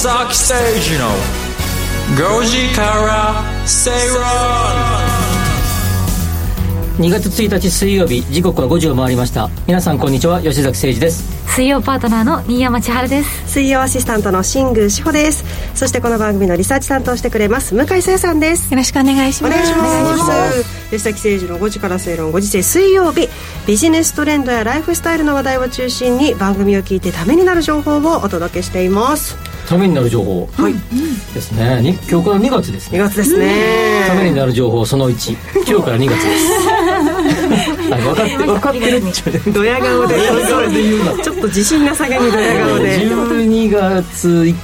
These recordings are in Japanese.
吉崎誠二の5時から正論2月1日水曜日時刻は5時を回りました。皆さんこんにちは吉崎誠二です。水曜パートナーの新山千春です。水曜アシスタントの新宮志保です。そしてこの番組のリサーチ担当してくれます向井沙耶さんです。よろしくお願いします。お願いします。吉崎誠二の5時から正論5時世水曜日。ビジネストレンドやライフスタイルの話題を中心に番組を聞いてためになる情報をお届けしていますためになる情報はい。ですね。に今日から2月ですね。2月ですね。ためになる情報その1今日から2月です。はい分かって分かってる。っちドヤ顔で。ちょっと自信なさげにドヤ顔で。12月1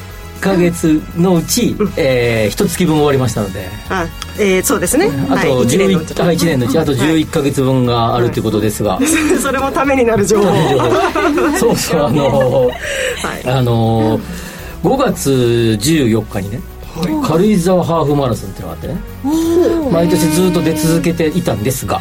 か月のうち、うん、えー、一月分終わりましたので。あ、えー、そうですね。あと11、はい、年のうち1年のうちあと11か月分があるということですが、はい、それもためになる情報。そうそうあの、はい、あの5月14日にね軽井沢ハーフマラソンっていうのがあってね毎年ずっと出続けていたんですが、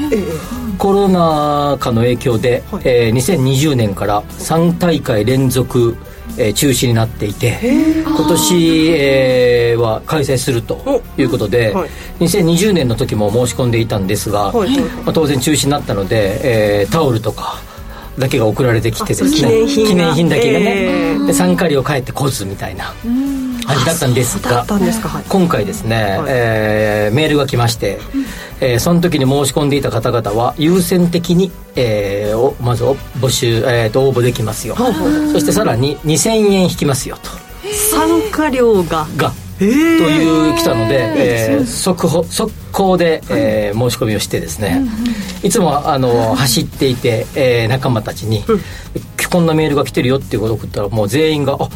コロナ禍の影響で、はい、えー、2020年から3大会連続、えー、中止になっていて今年、えー、は開催するということで、はい、2020年の時も申し込んでいたんですが、はい、まあ、当然中止になったので、えー、タオルとかだけが送られてきてですね。記念品だけがね、えー、で参加料返ってこずみたいな。感じだったんですが今回ですね、はい、えー、メールが来まして、えー、その時に申し込んでいた方々は優先的に、えー、まず募集、えー、と応募できますよ、そしてさらに2000円引きますよと。参加料が。がという来たので、えー、速報速攻で、えー、申し込みをしてですね、いつもあの走っていて、えー、仲間たちに、こんなメールが来てるよっていうことを送ったらもう全員が「あ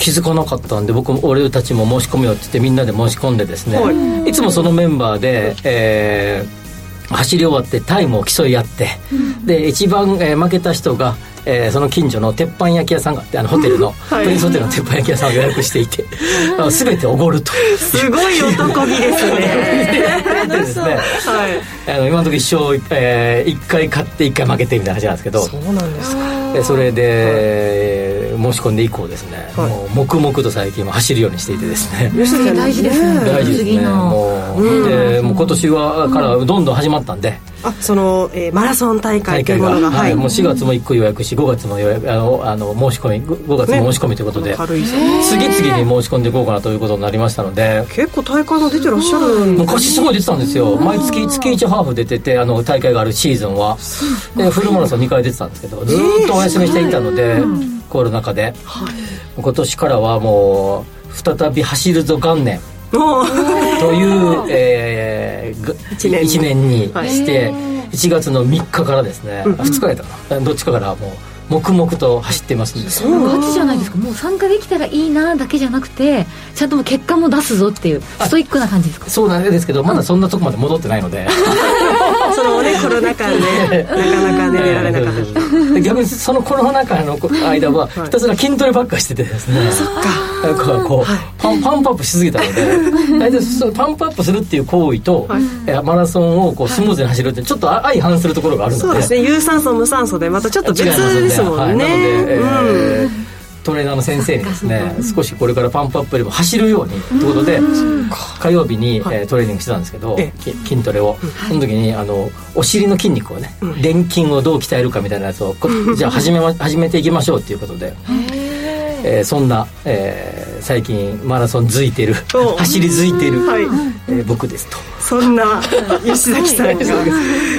気づかなかったんで僕も俺たちも申し込むよって言ってみんなで申し込んでですね、はい、いつもそのメンバーで、えー、走り終わってタイムを競い合って、うん、で一番、えー、負けた人がえー、その近所の鉄板焼き屋さんがあってあのホテルの、はい、プリンスホテルの鉄板焼き屋さんを予約していて 全ておごるとすごい男気ですね。ですね、はい、あの今のところ一生、えー、1回勝って1回負けてみたいな話なんですけど。そうなんですか。それで、はい、申し込んで以降ですね、はい、もう黙々と最近は走るようにしていてですね。大事ですね大事ですね。もう。でもう今年はからどんどん始まったんで、あその、えー、マラソン大会というものが。はい、もう4月も1個予約し5月も予約あのあの申し込み5月も申し込みということで、ね、次々に申し込んでいこうかなということになりましたので。結構大会も出てらっしゃる昔すごい出てたんですよ。毎月月1ハーフ出ててあの大会があるシーズンは。でフルマラソン2回出てたんですけどずっとお休みしていたので、コロナ禍で、今年からはもう再び走るぞ元年。という、えー、1, 年1年に。して、1月の3日からですね、うん、2日やったかな。どっちかからもう黙々と走ってますんで。そうガチじゃないですか。もう参加できたらいいなだけじゃなくてちゃんとも結果も出すぞっていうストイックな感じですか？そうなんですけどまだそんなとこまで戻ってないので そのね コロナ禍でなかなか寝られなかった。逆にそのコロナ禍の間はひたすら筋トレばっかしててですね、そっか。なんかこう、パンパンプアップしすぎたので。大体そのパンプアップするっていう行為と、マラソンをこうスムーズに走るってちょっと相反するところがあるので。そうですね。有酸素無酸素でまたちょっと別ですもんね、はい、なので、えートレーナーの先生にですね少しこれからパンプアップよりも走るようにということで火曜日に、えー、トレーニングしてたんですけど筋トレを。その時にあのお尻の筋肉をね臀筋をどう鍛えるかみたいなやつをじゃあ始め,、ま、始めていきましょうっていうことで。えー、そんな、えー、最近マラソンづいてる走りづいてる、はいえー、僕ですと。そんな 吉崎さんが、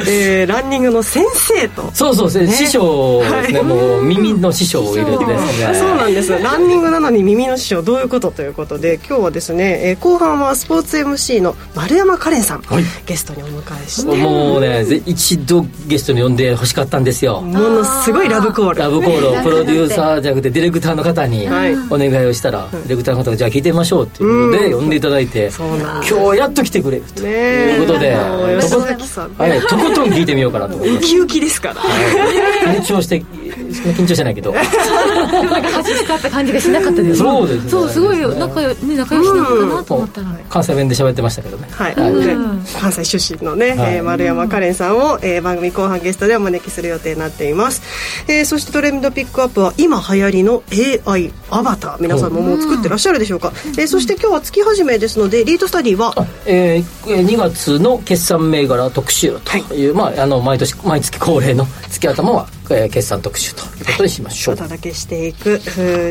えー、ランニングの先生と。そうそう、ね、師匠ですね、はい、もう耳の師匠をいるんですね。そうなんです。ランニングなのに耳の師匠どういうことということで今日はですね、えー、後半はスポーツ MC の丸山カレンさん、はい、ゲストにお迎えして。もうね一度ゲストに呼んでほしかったんですよ。ものすごいラブコール。ラブコールをプロデューサーじゃなくてディレクターの方ににお願いをしたら、ディレクターの方がじゃあ聞いてみましょうっていうことで呼んでいただいて、今日やっと来てくれ。るということで、はい、とことん聞いてみようかなとウキウキですから、緊張して緊張してないけど なんか恥使った感じがしなかったです。そうですね。そうすごい仲良,、ね、仲良しなのかなと思ったら、関西弁で喋ってましたけどね。はい、で関西出身のね、はい。えー丸山カレンさんを、えー番組後半ゲストでお招きする予定になっています、えーそしてトレンドピックアップは今流行りの AI アバター。皆さんももう作ってらっしゃるでしょうか、えーそして今日は月始めですのでリードスタディは？えー、2月の決算銘柄特集という、まあ、あの毎年毎月恒例の月頭は、えー決算特集ということにしましょう、お届けしていく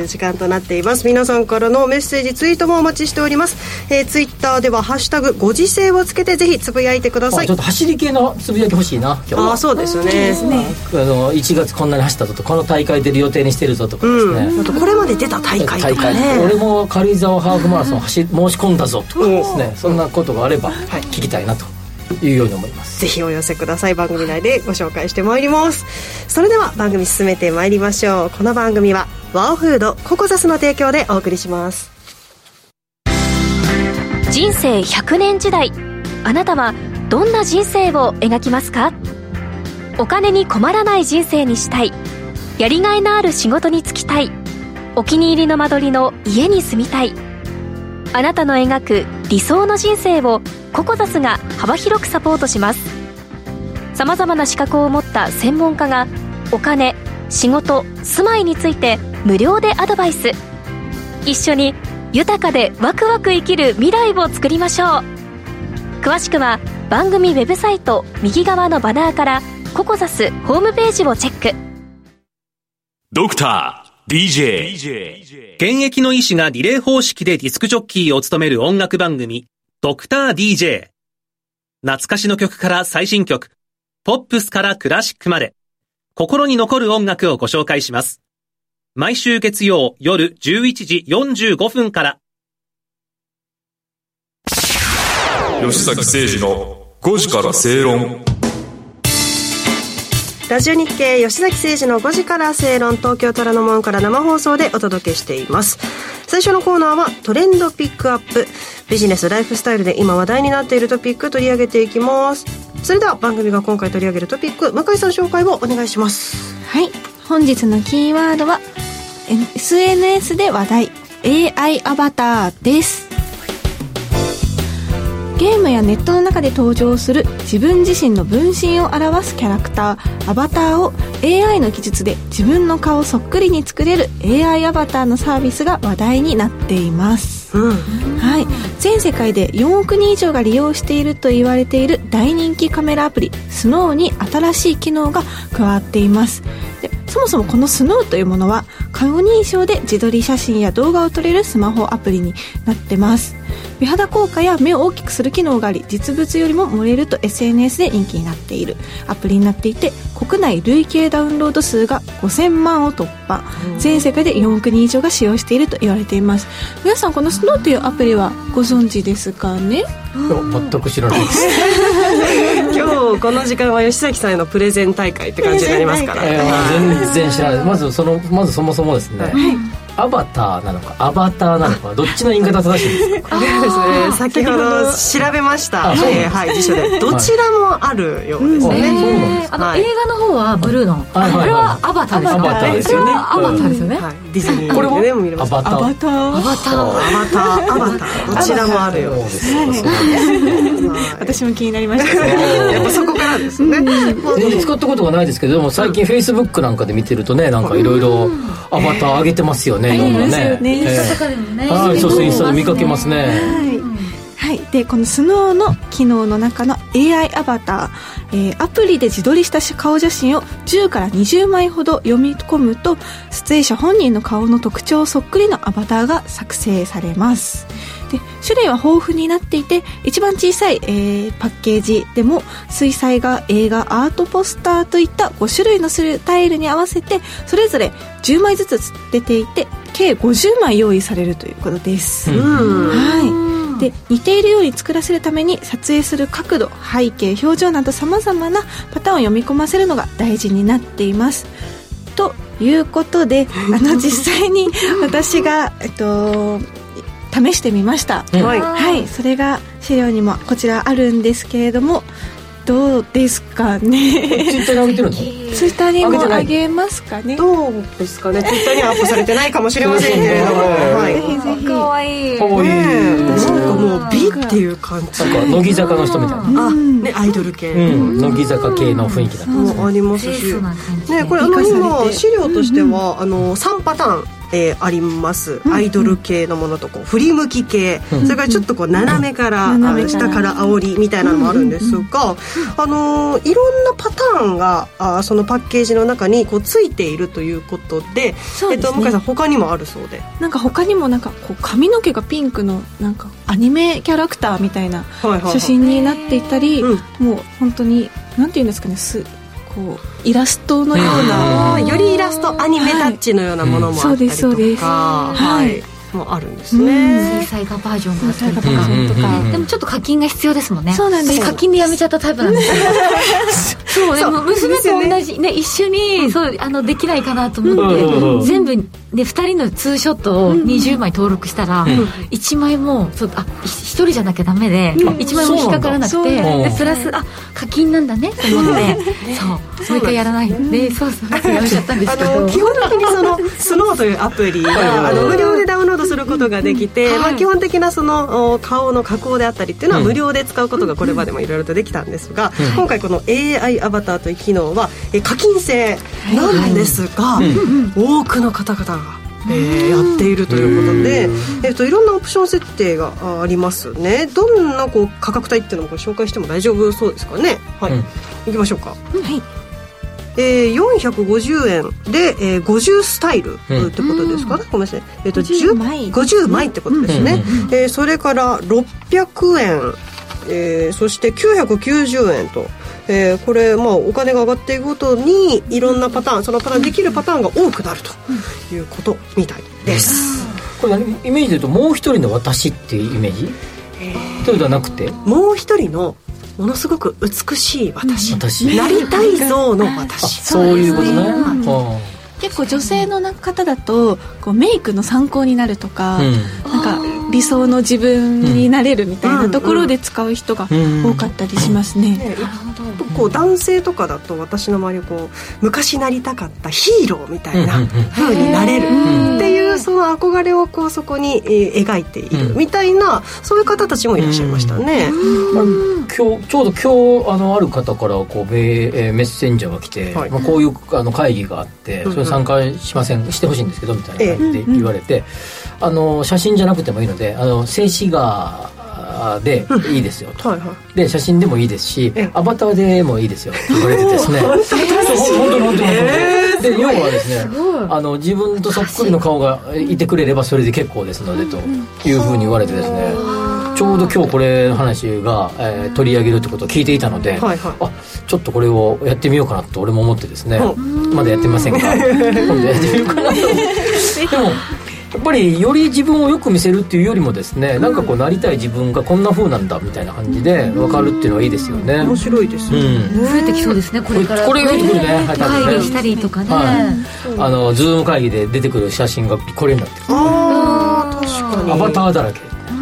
時間となっています。皆さんからのメッセージツイートもお待ちしております、えー、ツイッターでは「ハッシュタグご時世」をつけてぜひつぶやいてください。あちょっと走り系のつぶやき欲しいな今日は。ああそうですよね。あの1月こんなに走ったぞとこの大会出る予定にしてるぞとかですね、うん、あとこれまで出た大会とかね。俺も軽井沢ハーフマラソン走申し込んだぞとかですね。そんなことがあれば聞きたいなというように思います。ぜひお寄せください。番組内でご紹介してまいります。それでは番組進めてまいりましょう。この番組はワオフードココザスの提供でお送りします。人生100年時代。あなたはどんな人生を描きますか？お金に困らない人生にしたい。やりがいのある仕事に就きたい。お気に入りの間取りの家に住みたい。あなたの描く理想の人生をココザスが幅広くサポートします。さまざまな資格を持った専門家がお金仕事住まいについて無料でアドバイス。一緒に豊かでワクワク生きる未来を作りましょう。詳しくは番組ウェブサイト右側のバナーからココザスホームページをチェック。ドクター DJ 現役の医師がリレー方式でディスクジョッキーを務める音楽番組ドクター DJ 懐かしの曲から最新曲。ポップスからクラシックまで。心に残る音楽をご紹介します。毎週月曜夜11時45分から。吉崎誠二の5時から正論。ラジオ日経吉崎誠二の5時から正論東京虎ノ門から生放送でお届けしています。最初のコーナーはトレンドピックアップ。ビジネスライフスタイルで今話題になっているトピック取り上げていきます。それでは番組が今回取り上げるトピック向井さん紹介をお願いします。はい。本日のキーワードは SNS で話題。AI アバターです。ゲームやネットの中で登場する自分自身の分身を表すキャラクターアバターを AI の技術で自分の顔そっくりに作れる AI アバターのサービスが話題になっています、はい、全世界で4億人以上が利用していると言われている大人気カメラアプリスノーに新しい機能が加わっています。でそもそもこのスノーというものは顔認証で自撮り写真や動画を撮れるスマホアプリになってます美肌効果や目を大きくする機能があり実物よりも盛れると SNS で人気になっている。アプリになっていて国内累計ダウンロード数が5000万を突破。全世界で4億人以上が使用していると言われています。皆さんこのスノーというアプリはご存知ですかね？全く知らないです。今日この時間は吉崎さんへのプレゼン大会って感じになりますから、えー全然知らない。まずそのまずそもそもですね、アバターなのかアバターなのか どっちの言い方正しいんですか？あれですね。先ほど調べました、えーはい辞書で。どちらもあるようですね、えーあの、はい映画の方はブルーの、はい。はいはい。これはアバターですよね。アバターですよね。これはアバターですよね、はい、ディズニーこれもでねも見れます。アバター。アバター。アバター。アバター。アバター。どちらもあるようそうでですすそうですはい私も気になりました。やっぱそこからですね、まあえー使ったことがないですけどでも最近フェイスブックなんかで見てるとねなんかいろいろアバター上げてますよねいろん。なね。ね。インスタとかでもね、はいそうそうインスタで見かけますね。はい、はい、でこのスノーの機能の中の AI アバター、えーアプリで自撮りした顔写真を10から20枚ほど読み込むと撮影者本人の顔の特徴そっくりのアバターが作成されますで種類は豊富になっていて一番小さい、えーパッケージでも水彩画映画アートポスターといった5種類のスタイルに合わせてそれぞれ10枚ずつ出ていて計50枚用意されるということです、はい、で似ているように作らせるために撮影する角度背景表情などさまざまなパターンを読み込ませるのが大事になっています。ということであの 実際に私が、えっと、試してみました、うん。はい。はい。それが資料にもこちらあるんですけれどもどうですかね。ツイッターに上げてるの？ツイッターにも上げますかね。どうですかね。ツイッターにはアップされてないかもしれませんけれども、はい、ぜひぜひかわい。いかわいい。なんかもう美っていう感じ。なんか乃木坂の人みたいな。あねアイドル系、うん。乃木坂系の雰囲気だった。んです。もあります。しねこれあの今資料としては、あの3パターンえーあります、アイドル系のものとこう振り向き系、うん。それからちょっとこう斜めから、斜めから。あ下から煽りみたいなのもあるんですが、あのーいろんなパターンがあーそのパッケージの中にこうついているということでね。えっと、向井さん他にもあるそうで、なんか他にもなんかこう髪の毛がピンクのなんかアニメキャラクターみたいな写真になっていたり、うん。もう本当になんていうんですかねすこうイラストのようあな、ーよりイラストアニメタッチのようなものもあったりとか、はい。そうですそうです。ははいい、もあるんですね、水彩画バージョンがあったりと水彩画バージョン。とかうんうんうん。でもちょっと課金が必要ですもんね。そうなんです。私課金でやめちゃったタイプなんですよ。そうでも娘と同じね一緒にそうあのできないかなと思うんって全部で2人のツーショットを20枚登録したら1枚もそうあ1人じゃなきゃダメで1枚も引っかからなくてプラスあ課金なんだねと思ってそう。もう一回やらない。でそうそうやめちゃったんですあけど。の基本的にそのスノーというアプリがあの無料でダウンロードすることができて、まあ、基本的なそのお顔の加工であったりっていうのは無料で使うことがこれまでもいろいろとできたんですが、今回この AI アバターという機能はえ課金制なんですが、多くの方々が。えーやっているということで、えっといろんなオプション設定があありますね。どんなこう価格帯っていうのもこれ紹介しても大丈夫そうですかね？はい、うん。いきましょうか。はいえー、450円。で、えー、50スタイル。うん。ってことですかね、ごめんなさい、えー、と50 10枚。50枚ってことですね、うんえーそれから600円、えーそして990円と、えーこれ、まあ、お金が上がっていくごとにいろんなパターンそのパターンできるパターンが多くなるということみたいです、これ何？イメージで言うともう一人の私っていうイメージ？そうではなくて？もう一人のものすごく美しい私、私。なりたい像の あ私。そういうことね。うん。あ結構女性の方だとこうメイクの参考になるとか、うん。なんか理想の自分になれるみたいなところで使う人が多かったりしますね、ねこう男性とかだと私の周りこう昔なりたかったヒーローみたいなうんうになれるうん。っていうその憧れをこうそこにえー描いているみたいなそういう方たちもいらっしゃいましたね。今日ちょうど今日あのある方からこうメ,、ッセンジャーが来て、はい。まあ、こういうあの会議があってうんそれ参加しませんしてほしいんですけどみたいな感じで言われて、あの写真じゃなくてもいいのであの静止画でいいですよと。はいはい。で写真でもいいですしえアバターでもいいですよって 言われてですね。本当に本当に本当に。で要はですねあの自分とそっくりの顔がいてくれればそれで結構ですのでというふうに言われてですねちょうど今日これの話が、えー取り上げるってことを聞いていたので、はいはい。あちょっとこれをやってみようかなと俺も思ってですねうまだやってませんが今度やってみようかなとでもやっぱりより自分をよく見せるっていうよりもですねなんかこうなりたい自分がこんな風なんだみたいな感じで分かるっていうのはいいですよね。面白いですね。ん。増えてきそうですねこれから。これ増えてくるねはい多分ね。会議したりとかね、はい。あのズーム会議で出てくる写真がこれになってる。ああ確かに。アバターだらけ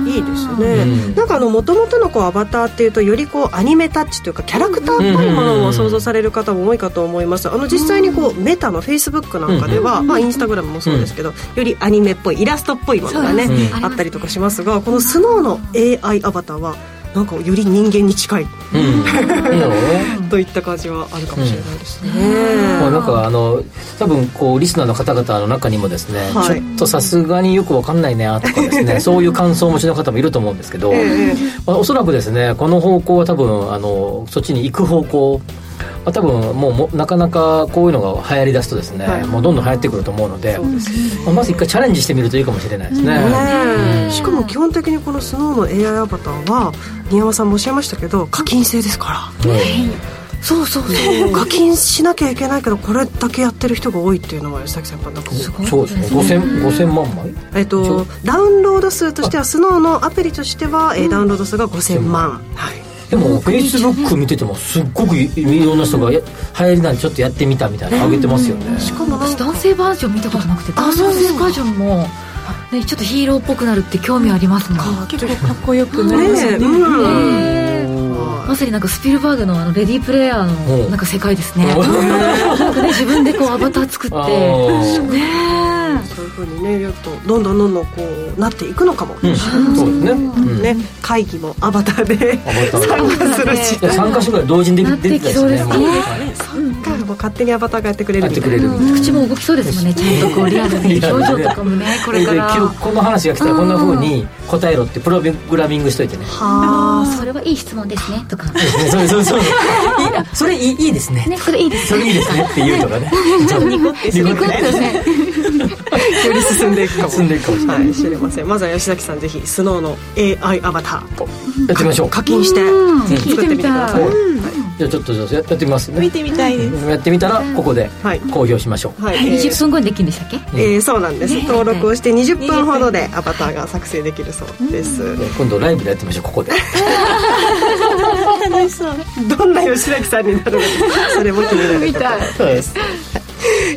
いいですね、うん。なんかあの元々のこうアバターっていうとよりこうアニメタッチというかキャラクターっぽいものを想像される方も多いかと思います。あの実際にこうメタのフェイスブックなんかでは、まあ、インスタグラムもそうですけど、よりアニメっぽいイラストっぽいものがね、あったりとかしますがこのスノーの AI アバターはなんかより人間に近いうん。といった感じはあるかもしれないですね、まあ、なんかあの多分こうリスナーの方々の中にもですね、はい。ちょっとさすがによくわかんないねとかですね そういう感想をお持ちの方もいると思うんですけど、ええ。まあ、おそらくですねこの方向は多分あのそっちに行く方向まあ多分もうもなかなかこういうのが流行りだすとですね、はい。もうどんどん流行ってくると思うのでそうですまあ、まず一回チャレンジしてみるといいかもしれないですね、うん。しかも基本的にこのスノーの AI アバターは新山さんもおっしゃいましたけど課金制ですから。そうそうそう。課金しなきゃいけないけどこれだけやってる人が多いっていうのは吉崎先輩なん。かこうそうですね。5000, 5000万枚？えっとダウンロード数としてはスノーのアプリとしては、えーダウンロード数が5000万、はいでもフェイスブック見ててもすっごくいろんな人がや流行りなんでちょっとやってみたみたいなの上げてますよね、しかも私か男性バージョン見たことなくて男性バージョンも、ね、ちょっとヒーローっぽくなるって興味ありますもん。結構かっこよくなりますねうん。はまさになんかスピルバーグのあのレディープレイヤーのなんか世界ですね。ね自分でこうアバター作って。ねそういうふうにねやっとどんどんどんどんこうなっていくのかも、うん、そうですね,、ね会議もアバターで。参加するし。3か所ぐらい同時にできたりそうですね。もう勝手にアバターがやってくれるやってくれる口も動きそうですもんねちゃんとこう リアルに。表情とかもねこれから。今日この話が来たらこんなふうに答えろってプログラミングしといてね。はあ。それはいい質問ですねとか。そうそうそう。それいいいいですね。ねこれいいですそれいいですねって言うとかね。ちょっと。ニコってニコってねより進んでいくかも。進んでいくかもしれない、はい、知れません。まずは吉崎さんぜひスノーの AI アバター。やってみましょう。課金して作ってみてください、じゃあちょっとじゃあやってみますね。見てみたいです。やってみたらここで公表しましょう。はい、20分後にできるんでしたっけ？えー、そうなんです、登録をして20分ほどでアバターが作成できるそうです、今度ライブでやってみましょうここで。楽しそう。どんな吉崎さんになるのかそれも気になるところ。です。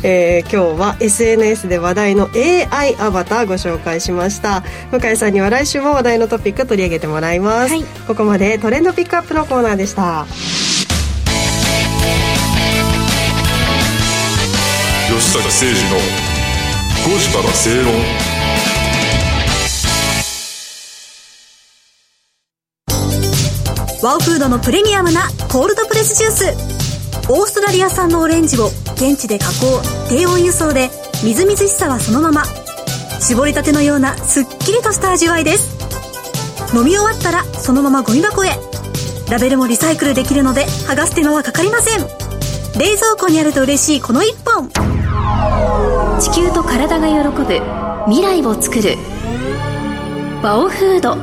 えー、今日は SNS で話題の AI アバターご紹介しました。向井さんには来週も話題のトピック取り上げてもらいます、はい。ここまでトレンドピックアップのコーナーでした吉崎誠二の5時から正論ワオフードのプレミアムなコールドプレスジュース。オーストラリア産のオレンジを現地で加工低温輸送でみずみずしさはそのまま。絞りたてのようなすっきりとした味わいです。飲み終わったらそのままゴミ箱へ。ラベルもリサイクルできるので剥がす手間はかかりません。冷蔵庫にあると嬉しいこの一本。地球と体が喜ぶ未来を作るワオフード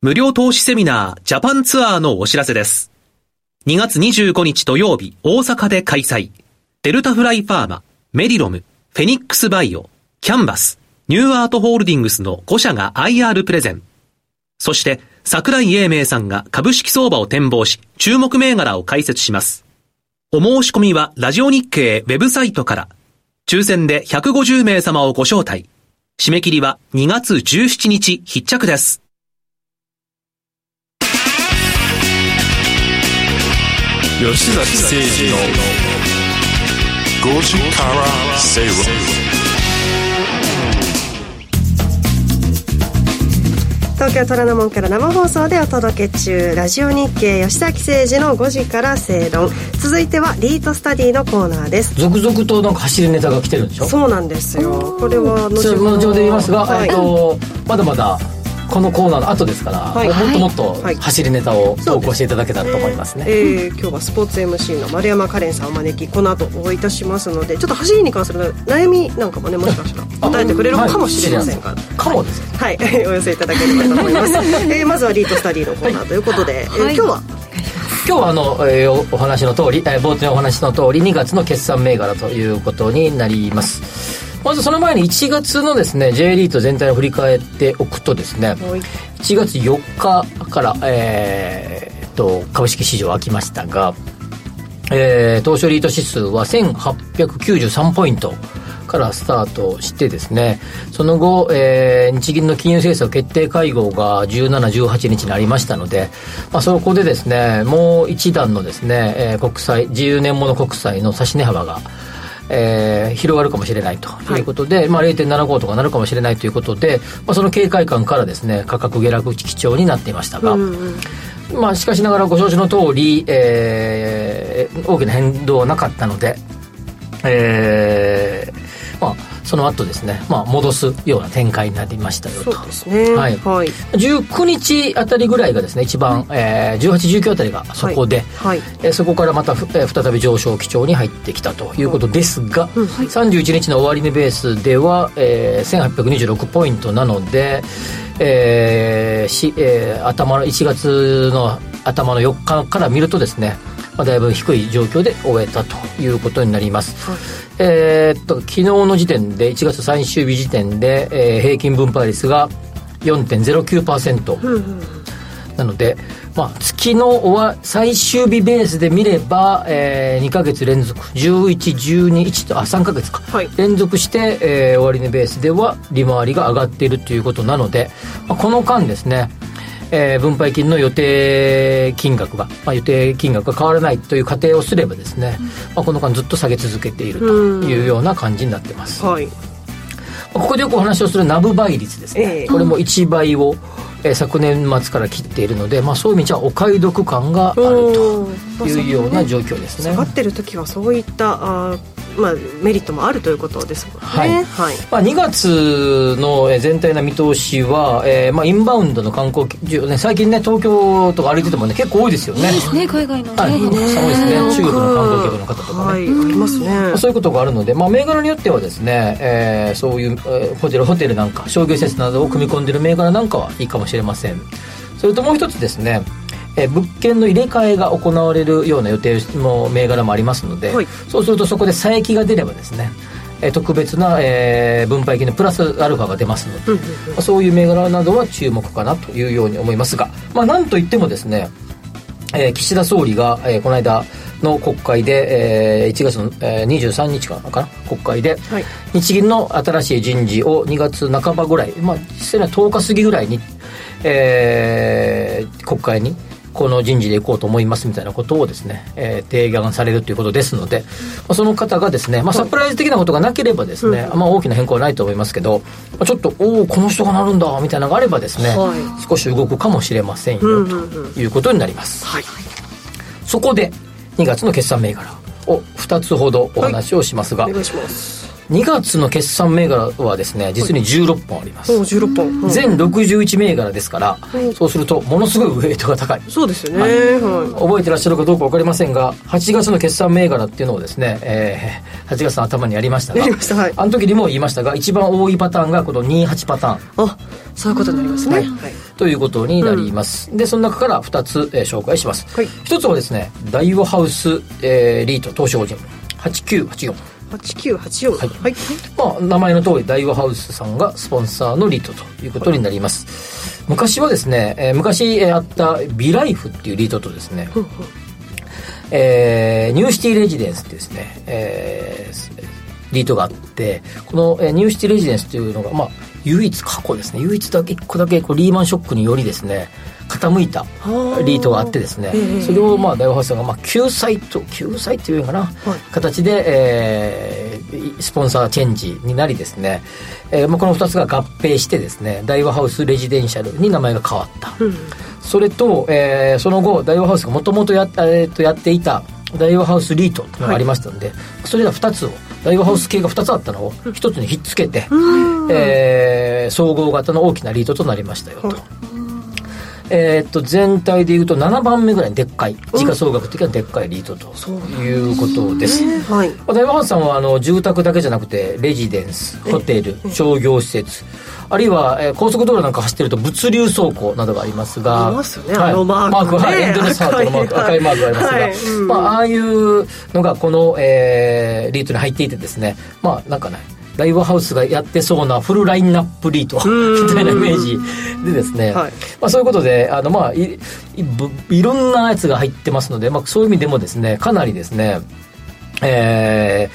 無料投資セミナージャパンツアーのお知らせです。2月25日土曜日大阪で開催。デルタフライファーマ、メディロム、フェニックスバイオ、キャンバス、ニューアートホールディングスの5社が IR プレゼン。そして桜井英明さんが株式相場を展望し、注目銘柄を解説します。お申し込みはラジオ日経ウェブサイトから。抽選で150名様をご招待。締め切りは2月17日必着です。吉崎誠二の5時から正論東京虎ノ門から生放送でお届け中。ラジオ日経吉崎誠二の5時から正論。続いてはリートスタディのコーナーです。続々となんか走るネタが来てるんでしょ？そうなんですよ。これは後ほど言いますが、はい。えっとまだまだこのコーナーの後ですから、はい。もっともっと走りネタを投稿していただけたらと思いますね、えー今日はスポーツ MC の丸山カレンさんをお招きこの後お会いいたしますのでちょっと走りに関する悩みなんかもねもしかしたら答えてくれるかもしれませんから、かもですねはい、お寄せいただければと思います、えーまずはリートスタディのコーナーということで、えー今日は今日はあの、えーおお話の通り、えー冒頭にお話の通り2月の決算銘柄とい。うことになりますまずその前に1月のですね J リート全体を振り返っておくとですね1月4日から、えーっと株式市場開きましたが、えー東証リート指数は1893ポイントからスタートしてですね、その後、えー日銀の金融政策決定会合が17、18日にありましたので、まあ、そこでですね、もう一段のですね、えー国債、10年もの国債の指し値幅が、えー広がるかもしれないと。い。うことで、まあ、0.75とかなるかもしれないということで、まあ、その警戒感からですね価格下落基調になっていましたが、まあ、しかしながらご承知の通り、えー大きな変動はなかったので、えーまあ、その後ですね、まあ、戻すような展開になりましたよと。そうですね。はい。はい。19日あたりぐらいがですね一番、えー、18、19あたりがそこで、はい。えーそこからまたふ、えー再び上昇基調に入ってきたということですが、31日の終値ベースでは、えー、1826ポイントなので、えーしえー頭の1月の頭の4日から見るとですね、まあ、だいぶ低い状況で終えたということになります、えーっと昨日の時点で1月最終日時点で、えー平均分配率が4.09%、なので、まあ、月の終わ最終日ベースで見れば、え2ヶ月連続。11、12、1とあ3ヶ月か、連続して、えー終値ベースでは利回りが上がっているということなので、まあ、この間ですねえー、分配金の予定金額が、まあ、予定金額が変わらないという仮定をすればですね、うん、まあ、この間ずっと下げ続けているというような感じになってます、はい。ここでよくお話をするナブ倍率ですね、えー、これも1倍を、えー、昨年末から切っているので、まあ、そういう意味じゃお買い得感があるというような状況ですね。下がってる時はそういったあまあ、メリットもあるということですもんね、はい。はい。まあ、2月の全体の見通しは、えーまあ、インバウンドの観光ね、最近ね東京とか歩いててもね結構多いですよね。いいですね海外のね、はい、そうですね。中国の観光客の方とかね、はい、ありますね、まあ、そういうことがあるので、まあ、銘柄によってはですね、えー、そういう、えー、ホテルホテルなんか商業施設などを組み込んでいる銘柄なんかはいいかもしれません。それともう一つですねえ物件の入れ替えが行われるような予定の銘柄もありますので、はい、そうするとそこで差益が出ればですねえ特別な、えー、分配金のプラスアルファが出ますので、うんうんうん、そういう銘柄などは注目かなというように思いますが、まあ、なんといってもですね、えー、岸田総理が、えー、この間の国会で、えー、1月の、えー、23日かな国会で、はい、日銀の新しい人事を2月半ばぐらい、まあ、実際には10日過ぎぐらいに、えー、国会にこの人事でいこうと思いますみたいなことをですね、えー、提案されるということですので、まあ、その方がですね、まあ、サプライズ的なことがなければですね、まあ、大きな変更はないと思いますけど、まあ、ちょっとおおこの人がなるんだみたいなのがあればですね、はい、少し動くかもしれませんよ、ということになります、はい、そこで2月の決算銘柄を2つほどお話をしますが、はい、お願いします2月の決算銘柄はですね実に16本あります、はい、16本、全61銘柄ですから、そうするとものすごいウェイトが高い。そうですよね、はい、覚えてらっしゃるかどうか分かりませんが8月の決算銘柄っていうのをですね、えー、8月の頭にやりましたがやりました、はい、あの時にも言いましたが一番多いパターンがこの28パターン。あそういうことになりますね、はい、ということになります、うん、でその中から2つ、えー、紹介します、はい、1つはですねダイワハウス、えー、リート投資法人8984 8984はい、はい、まあ、名前の通り大和ハウスさんがスポンサーのリートということになります、はい、昔はですね、えー、昔あったビライフっていうリートとですね、えー、ニューシティレジデンスってですね、えー、リートがあってこの、えー、ニューシティレジデンスっていうのがまあ唯一過去ですね。唯一だけ1個だけこうリーマンショックによりですね傾いたリートがあってですね、それをまあ大和ハウスさんがまあ救済と救済っていうかな、はい、形で、えー、スポンサーチェンジになりですね、えーまあ、この2つが合併してですね大和ハウスレジデンシャルに名前が変わった、うん、それと、えー、その後大和ハウスがもともとやっていた大和ハウスリートっていうのがありましたので、はい、それら2つを大和ハウス系が2つあったのを1つにひっつけて、うん、えー、総合型の大きなリートとなりましたよと。えー、っと全体でいうと7番目ぐらいにでっかい時価総額的なでっかいリートということです、ね、はい、さんはあの住宅だけじゃなくてレジデンスホテル商業施設あるいは、えー、高速道路なんか走ってると物流倉庫などがありますがありますよね、はい、あのマーク、はい。エンドレスハートのマーク赤いマークがありますが、はい。うん、まあ、ああいうのがこの、えー、リートに入っていてですねまあなんかねライブハウスがやってそうなフルラインナップリート。みたいなイメージ。でですね、はい、まあ、そういうことであの、まあいい、いろんなやつが入ってますので、まあ、そういう意味でもですねかなりですねえ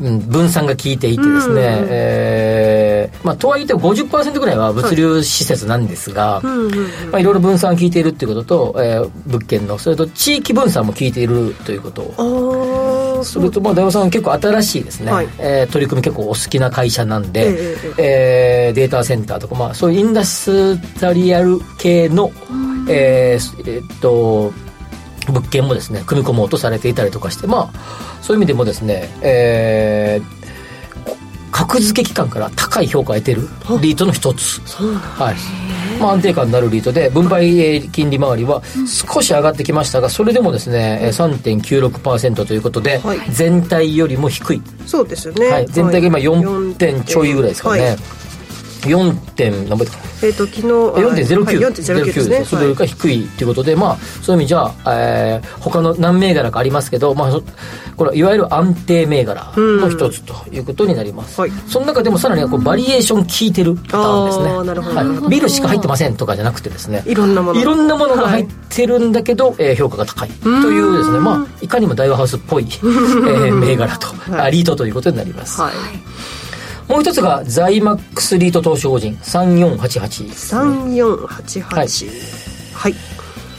ー、分散が効いていてですね、えー、まあ、とはいって50%ぐらいは物流施設なんですが、まあ、いろいろ分散が効いているということと、えー、物件のそれと地域分散も効いているということ。をそれと。まあ大和さん結構新しいですね、はい、えー、取り組み結構お好きな会社なんで、えー、えー、データセンターとか、まあ、そういうインダスタリアル系の、えー、えー、っと物件もですね組み込もうとされていたりとかしてまあそういう意味でもですね、えー、格付け機関から高い評価を得てるリートの一つ。はいまあ、安定感のあるリートで分配金利回りは少し上がってきましたがそれでもですね3.96%ということで、全体よりも低い。そうですね、はい、全体が今4点ちょいぐらいですかね、はい4点何倍かえっ、ー、と昨日4.09、はい、4.09ですね。それよりか低いということで、まあそういう意味じゃあ、えー、他の何銘柄かありますけどまあこれはいわゆる安定銘柄の一つということになります、はい、その中でもさらにこうバリエーション効いてるパターンですね。なるほど、はい、ビルしか入ってませんとかじゃなくてですね。いろんなものいろんなものが入ってるんだけど、はい、えー、評価が高いというですね。まあいかにも大和ハウスっぽい、えー、銘柄と、はい、リートということになります、はいもう一つがザイマックスリート投資法人3488 3488はい、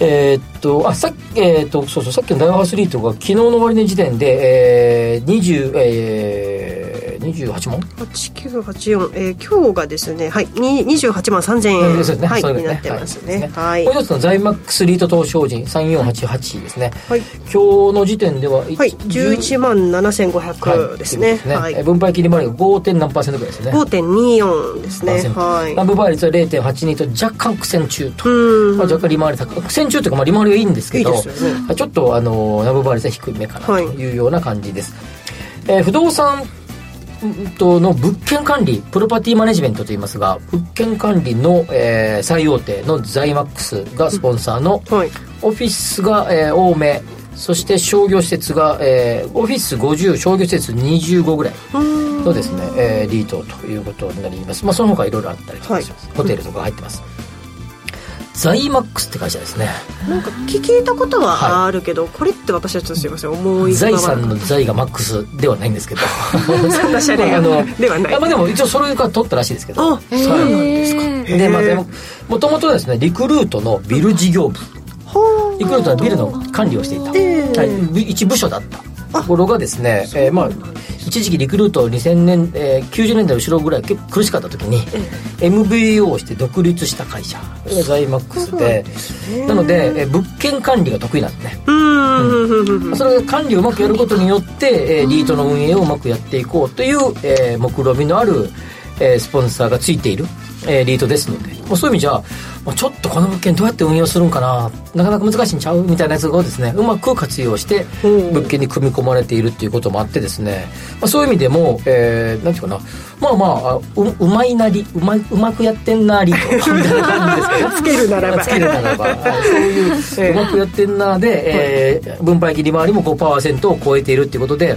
えーっとあさっき、えーっとそうそうさっきのダイワハウスリートが昨日の終値時点で、えー、20えー、28万？8984、えー、今日がですね、はい、に28万3000円、ですよねはい、になってますね。はいはい。もう一つのザイマックスリート投資法人3488ですね、はい今日の時点では、はい、11万7500ですね。はい。えー分配切り回りが 5. 点何パーセントぐらいですよね5.24ですね。はい。分配率は0.82と若干苦戦中と、うんまあ、若干利回り高い苦戦中というか、まあ、利回りはいいんですけどいいですよねちょっとあのナブ倍率は低めかなとはいいうような感じです、えー不動産うんとの物件管理プロパティマネジメントといいますが物件管理の、えー最大手のザイマックスがスポンサーの、はい。オフィスが、えー多めそして商業施設が、えーオフィス50商業施設25ぐらいのですね、えーリートということになります。まあその他いろいろあったりとかします、ホテルとか入ってます、ザイマックスって会社ですね。なんか聞いたことはあるけど、これって私はちょっとすいません、思い財産の財がマックスではないんですけど。ダシャレが。あのではない。あまあでも一応それから取ったらしいですけど。あそうなんですか。でまあでももともとですねリクルートのビル事業部。リクルートはビルの管理をしていた、はい、ぶ一部署だった。ところがですね、えーまあ一時期リクルート2000年、えー90年代後ろぐらい結構苦しかった時に MBO をして独立した会社がザイマックスでなので、えー物件管理が得意なんですね。うーんそれが管理をうまくやることによって、えーリートの運営をうまくやっていこうという、えー目論見のある、えースポンサーがついている、えーリートですので、まあ、そういう意味じゃまあちょっとこの物件どうやって運用するんかな？なかなか難しいんちゃう？みたいなやつをですねうまく活用して物件に組み込まれているっていうこともあってですね、まあ、そういう意味でも、えーなんていうかな？まあまああううまいなりうまいうまくやってんなりと。みたいな感じですけどつけるならば。つけるならば。はいそういううまくやってんなで、えー分配切り回りも5%を超えているっていうことで、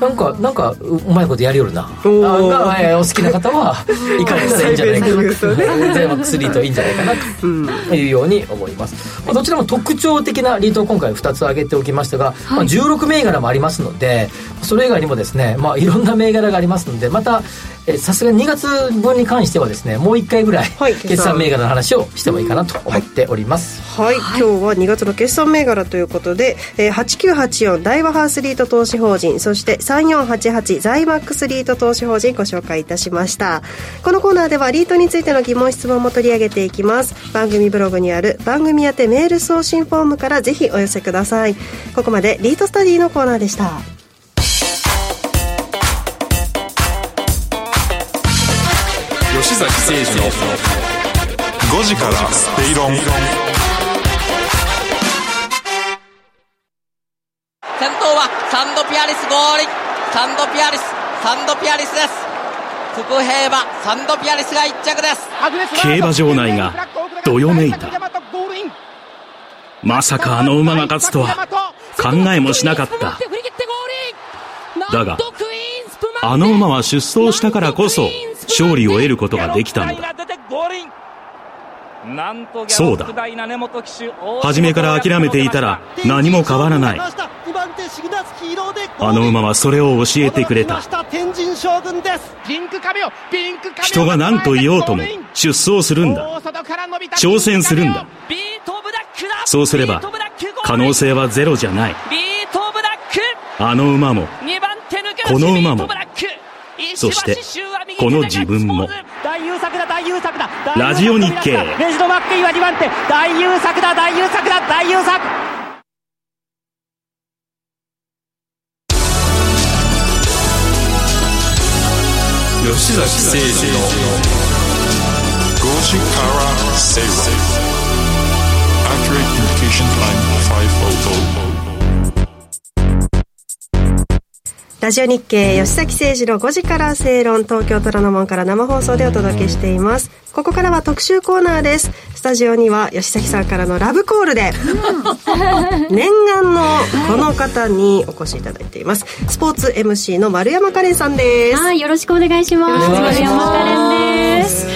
なんかなんかううまいことやりよるな。あー。が、えーお好きな方は行かれたらいいんじゃないかな。再現するとね。ゼマックスリートいいんじゃないかなというように思います、まあ、どちらも特徴的なリートを今回2つ挙げておきましたが、まあ、16銘柄もありますのでそれ以外にもですね、まあ、いろんな銘柄がありますのでまたえーさすがに2月分に関してはですねもう1回ぐらい決算銘柄の話をしてもいいかなと思っております、はい、今日は2月の決算銘柄ということで、えー、8984大和ハウスリート投資法人そして3488ザイマックスリート投資法人ご紹介いたしました。このコーナーではリートについての疑問質問も取り上げていきます。番組ブログにある番組宛てメール送信フォームからぜひお寄せください。ここまでリートスタディのコーナーでした。吉崎誠二の5時から正論先頭はサンドピアリス合輪サンドピアリスサンドピアリスです。福平はサンドピアリスが1着です。競馬場内がどよめいた。まさかあの馬が勝つとは考えもしなかった。だがあの馬は出走したからこそ勝利を得ることができたのだそうだ。初めから諦めていたら何も変わらない。あの馬はそれを教えてくれた。人が何と言おうとも出走するんだ。挑戦するんだ。そうすれば可能性はゼロじゃない。あの馬もこの馬もそしてこの自分もラジオ日経。レジド・マッケイは2番手。大優作だ。大優作だ。大優作。吉崎誠二の5時から正論 Accurate Communication Time 500ラジオ日経吉崎誠二の5時から正論東京虎ノ門から生放送でお届けしています。ここからは特集コーナーです。スタジオには吉崎さんからのラブコールで 念願のこの方にお越しいただいています。スポーツ MC の丸山カレンさんです。はいよろしくお願いします。よろしくお願いします丸山カレンです。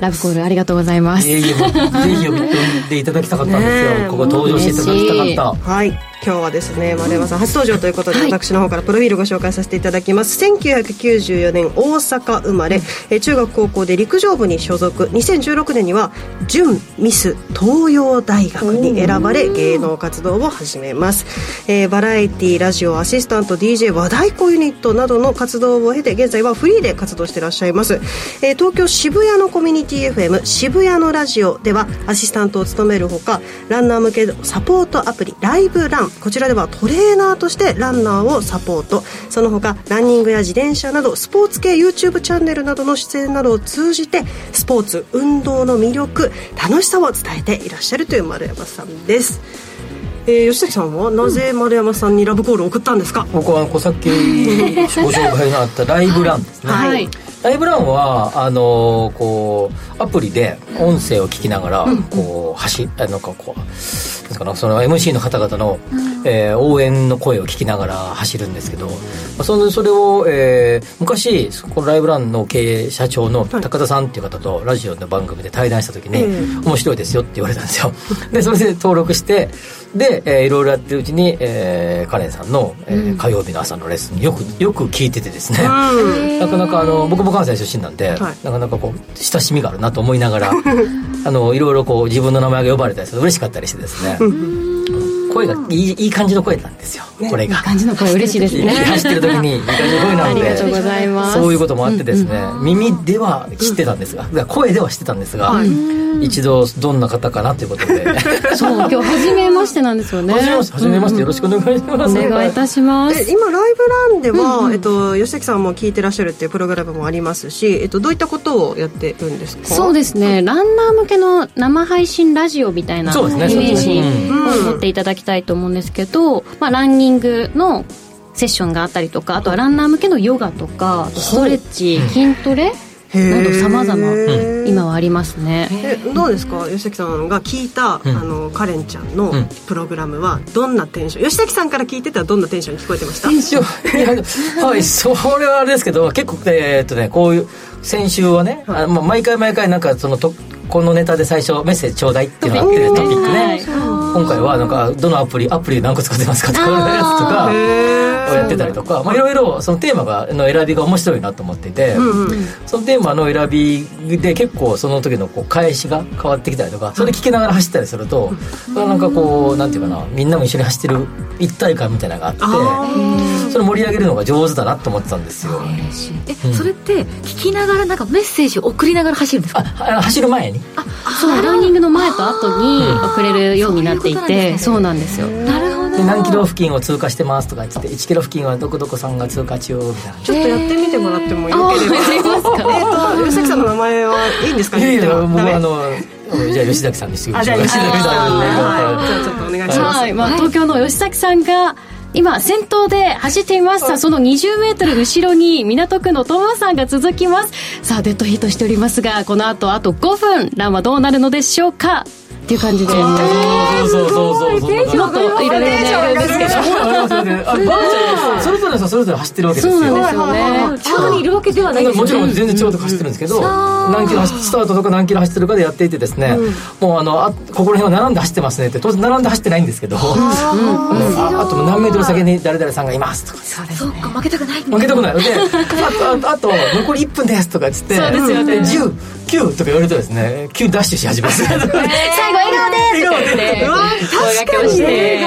ラブコールありがとうございます。いえいえもうぜひ呼んでいただきたかったんですよ、ここ登場していただきたかった。はい今日はですね丸山さん初登場ということで、はい、私の方からプロフィールご紹介させていただきます。1994年大阪生まれ、え中学高校で陸上部に所属。2016年には準ミス東洋大学に選ばれ芸能活動を始めます、えー、バラエティラジオアシスタント DJ 和太鼓ユニットなどの活動を経て現在はフリーで活動していらっしゃいます、えー、東京渋谷のコミュニティ FM 渋谷のラジオではアシスタントを務めるほかランナー向けサポートアプリライブランこちらではトレーナーとしてランナーをサポート。その他ランニングや自転車などスポーツ系 YouTube チャンネルなどの出演などを通じてスポーツ運動の魅力楽しさを伝えていらっしゃるという丸山さんです。えー、吉崎さんはなぜ丸山さんにラブコールを送ったんですか？僕はさっきご紹介のあったライブランですね、はい、ライブランはあのー、こうアプリで音声を聞きながら、こう走あのかこうかなその MC の方々の、うん、えー、応援の声を聞きながら走るんですけど、まあ、そのそれを、えー、昔このライブランの経営社長の高田さんっていう方とラジオの番組で対談した時に、面白いですよって言われたんですよ。でそれで登録してで、えー、いろいろやってるうちに、えー、カレンさんの、えー、火曜日の朝のレッスンよくよく聞いててですね、なかなかあの僕も関西出身なんで、はい、なかなかこう親しみがあるなと思いながら あのいろいろこう自分の名前が呼ばれたりすると嬉しかったりしてですね声がいいいい感じの声なんですよ、ね、これが。いい感じの声嬉しいですね。走ってる時にいい感じの声なので。ありがとうございます。そういうこともあってですね、うんうん、耳では知ってたんですが、うん、声では知ってたんですが、はい、一度どんな方かなということで。そう今日初めましてなんですよね。初めまして初めましてよろしくお願いします、お願いいたします。今ライブランでは、うんうん、えっと、吉崎さんも聞いてらっしゃるっていうプログラムもありますし、えっと、どういったことをやってるんですか？そうですね。ランナー向けの生配信ラジオみたいなイメージを持っていただきたいと思うんですけどまあ、ランニングのセッションがあったりとかあとはランナー向けのヨガとかストレッチ、筋トレなどさまざま今はありますね。えどうですか？吉崎さんが聞いた、あのカレンちゃんのプログラムはどんなテンション？吉崎さんから聞いてたらどんなテンションに聞こえてました？テンションはいそれはあれですけど結構えー、っとねこういう先週はね、はい、あまあ、毎回毎回なんかそのとこのネタで最初メッセージちょうだいっていうのがあってトピックね、今回はなんかどのアプリアプリ何個使ってますかとかやつとかをやってたりとか。いろいろそのテーマがの選びが面白いなと思っていて、うんうん、そのテーマの選びで結構その時のこう返しが変わってきたりとかそれ聞きながら走ったりすると、うん、なんかこうなんていうかなみんなも一緒に走ってる一体感みたいなのがあってそれ盛り上げるのが上手だなと思ってたんですよ。え、うん、それって聞きながらなんかメッセージを送りながら走るんですか？あ走る前に？あそうランニングの前と後に送れるようになっていてそうなんですよ。なるほど。何キロ付近を通過してますとか言って1キロ付近はどこどこさんが通過中みたいな。ちょっとやってみてもらってもよければ。えっと 吉崎さんの名前はいいんですかいやいや僕あのじゃあ吉崎さんにしてじゃあ吉崎さん。はい。じゃあちょっとお願いします、はい。まあ、東京の吉崎さんが今先頭で走っています。さあその 20m 後ろに港区のトモさんが続きます。さあデッドヒートしておりますがこの後あと5分。ランはどうなるのでしょうか？っていう感じで。そうそうそうそう。もっといろいろね。あるんですけどそれぞれそれぞれ走ってるわけですよ。そうなんですよね。近くにいるわけではないもちろん全然近く走ってるんですけど何キロスタートとか何キロ走ってるかでやっていてですねもうあのあここら辺は並んで走ってますねって当然並んで走ってないんですけどあと何メートル先に誰々さんがいますとか。そうか負けたくない負けたくない。で あと残り1分ですとかっつってそうですよね。10 9とか言われるとですね9ダッシュし始めます。最後 笑顔で笑顔で声掛けをして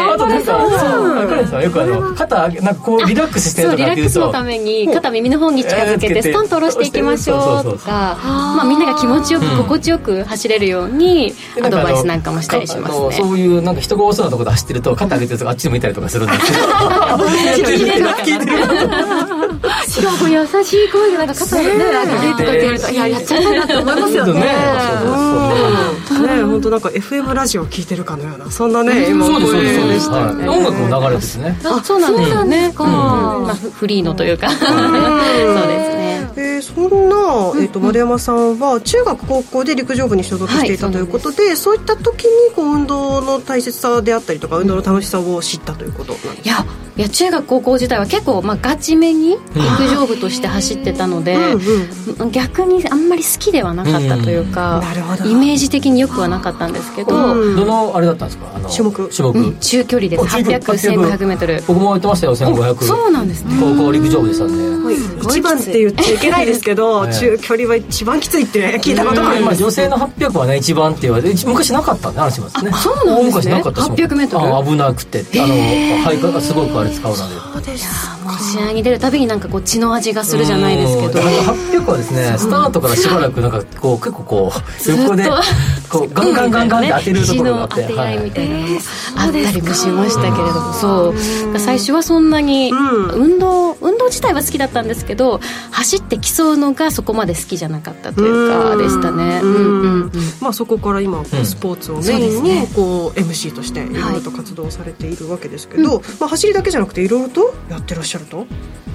なんかそうカレンさんよくあの肩なんかこうリラックスしてるとかっていうと。リラックスのために肩耳の方に近づけてスタンと下ろしていきましょうとかまあみんなが気持ちよく心地よく走れるようにアドバイスなんかもしたりしますね。そういうなんか人が多そうなところで走ってると肩上げてるとあっち向いたりとかするんですけど。聞いてる聞いてるしかも優しい声でなんか肩をね上げてとか言われるといややっちゃったなって思いますよね。ね本当なんか FM ラジオ聞いてるかのような。そんなね今そうですそうです音楽の流れですね。あそうなんですね。フリーのというか。そうですね。えー、そんな、えーと、丸山さんは中学高校で陸上部に所属していたということで、はい、そういった時にこう運動の大切さであったりとか運動の楽しさを知ったということなんですか？いやいや中学高校時代は結構、まあ、ガチめに陸上部として走ってたので、うんうん、逆にあんまり好きではなかったというか、うん、イメージ的によくはなかったんですけど、どのあれだったんですか？あの種目。種目、中距離です。8001500メートル。僕もやってましたよ1500そうなんですね。高校陸上部でしたんで、一番って言っちゃいけないですけど、中距離は一番きついって聞いたことがあります、女性の800はね一番って言われて昔なかったんで話しますね。そうなんですね。800メートル。危なくて。あのはいすごくあれ使うので。そうですもう試合に出るたびになんか。こう血の味がす。るじゃないですけど800はですねスタートからしばらくなんかこう結構こう 横でこうガンガンガンガンって当てるところがあって。当て合いみたいな。のもあったりもしましたけれども。そう最初はそんなに運動自体は好きだったんですけど走って競うのがそこまで好きじゃなかったというかでしたね。まあそこから今スポーツをメインにこう MC としていろいろと活動されているわけですけどまあ走りだけじゃなくていろいろとやってらっしゃると？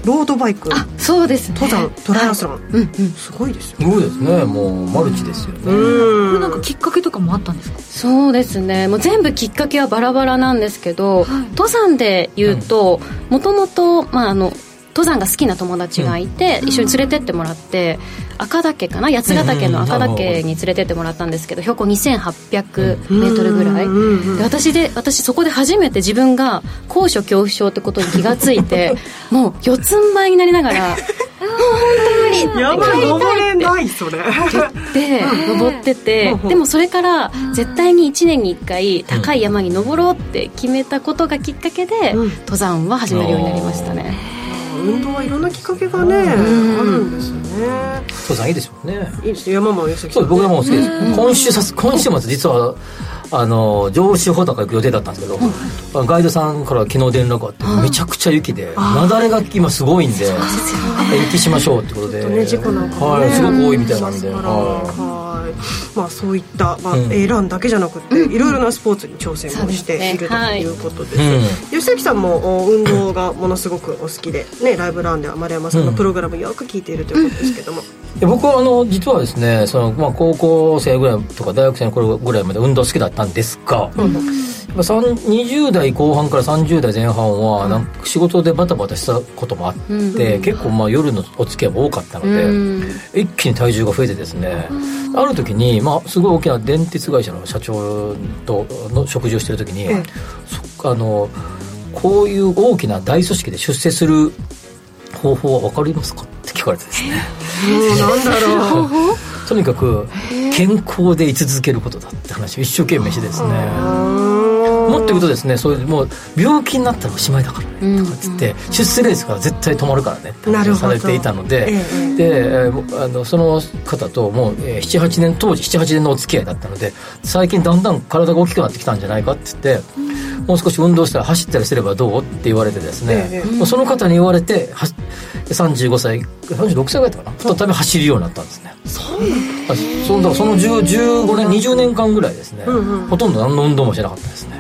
ロードバイク。あそうです、ね、登山トライアスロン、はい、うんうん、すごいですよすごいですね。もうマルチですよね。これなんかきっかけとかもあったんですか？そうですね。もう全部きっかけはバラバラなんですけど、はい、登山で言うともともとまああの登山が好きな友達がいて、うん、一緒に連れてってもらって、赤岳かな？八ヶ岳の赤岳に連れてってもらったんですけど標高2800メートルぐらい、で私で私そこで初めて自分が高所恐怖症ってことに気がついて もう四つん這いになりながら もう本当に。やばい登れないそれ。で登っててでもそれから絶対に1年に1回高い山に登ろうって決めたことがきっかけで、登山は始めるようになりましたね運動はいろんなきっかけがね、あるんですね。登山いいですよね。いいです山もそう。僕山も好きです。今週さ今週末実はあの上州穂高行く予定だったんですけど、ガイドさんから昨日連絡があって、めちゃくちゃ雪で雪崩が今すごいんで延期しましょうってことで、ね、事故なんか、はい、すごく多いみたいなんで、まあ、そういった、まあ、うん、ランだけじゃなくて、いろいろなスポーツに挑戦もしているということです、ねはい、吉崎さんも運動がものすごくお好きで、ね、ライブランでは丸山さんのプログラムよく聞いているということですけども、僕はあの実はですねその、まあ、高校生ぐらいとか大学生の頃ぐらいまで運動好きだったんですが、うん、20代後半から30代前半はなんか仕事でバタバタしたこともあって、うん、結構まあ夜のお付き合いも多かったので、うん、一気に体重が増えてですね、ある時に、まあ、すごい大きな電鉄会社の社長との食事をしてる時に、あのこういう大きな大組織で出世する方法は分かりますか？って聞かれてですね。なんだろう。とにかく健康で居続けることだって話を一生懸命してですねもっと言うとですねそういうもう病気になったらおしまいだからねとかっつって、出世レースから絶対止まるからねって話をされていたので、であのその方ともう78年当時78年のお付き合いだったので最近だんだん体が大きくなってきたんじゃないかって言って、もう少し運動したら走ったりすればどうって言われてですね、ええ、その方に言われて35歳36歳ぐらいだったかな？再び走るようになったんですね。そうなんその15年20年間ぐらいですね、うんうん、ほとんど何の運動もしなかったですね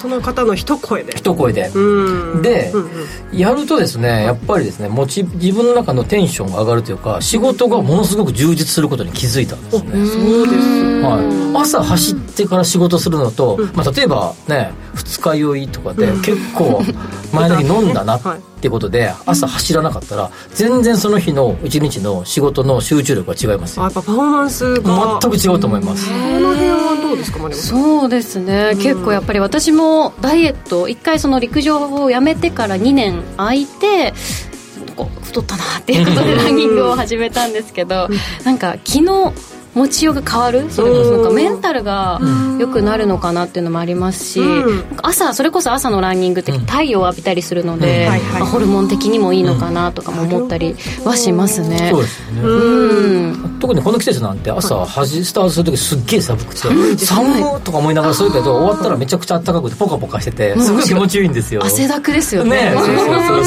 その方の一声で。一声で、で、やるとですねやっぱりですねもち自分の中のテンションが上がるというか仕事がものすごく充実することに気づいたんですね、そうです、はい、朝走ってから仕事するのと、まあ、例えばね二日酔いとかで結構前の日飲んだなってことで朝走らなかったら全然その日の一日の仕事の集中力が違いますよ。やっぱパフォーマンスが。全く違うと思います。その辺はどうですかそうですね、結構やっぱり私もダイエット一回その陸上をやめてから2年空いて太ったなっていうことでランニングを始めたんですけど、なんか昨日持ちようが変わる？それこそなんかメンタルが良くなるのかなっていうのもありますし、朝それこそ朝のランニングって太陽を浴びたりするので、まあ、ホルモン的にもいいのかなとかも思ったりはしますね。そうですね、うん、特にこの季節なんて朝はじスタートする時すっげえ寒くて寒とか思いながらするけど終わったらめちゃくちゃ暖かくてポカポカしててすごい気持ちいいんですよ。汗だくですよね。ねそう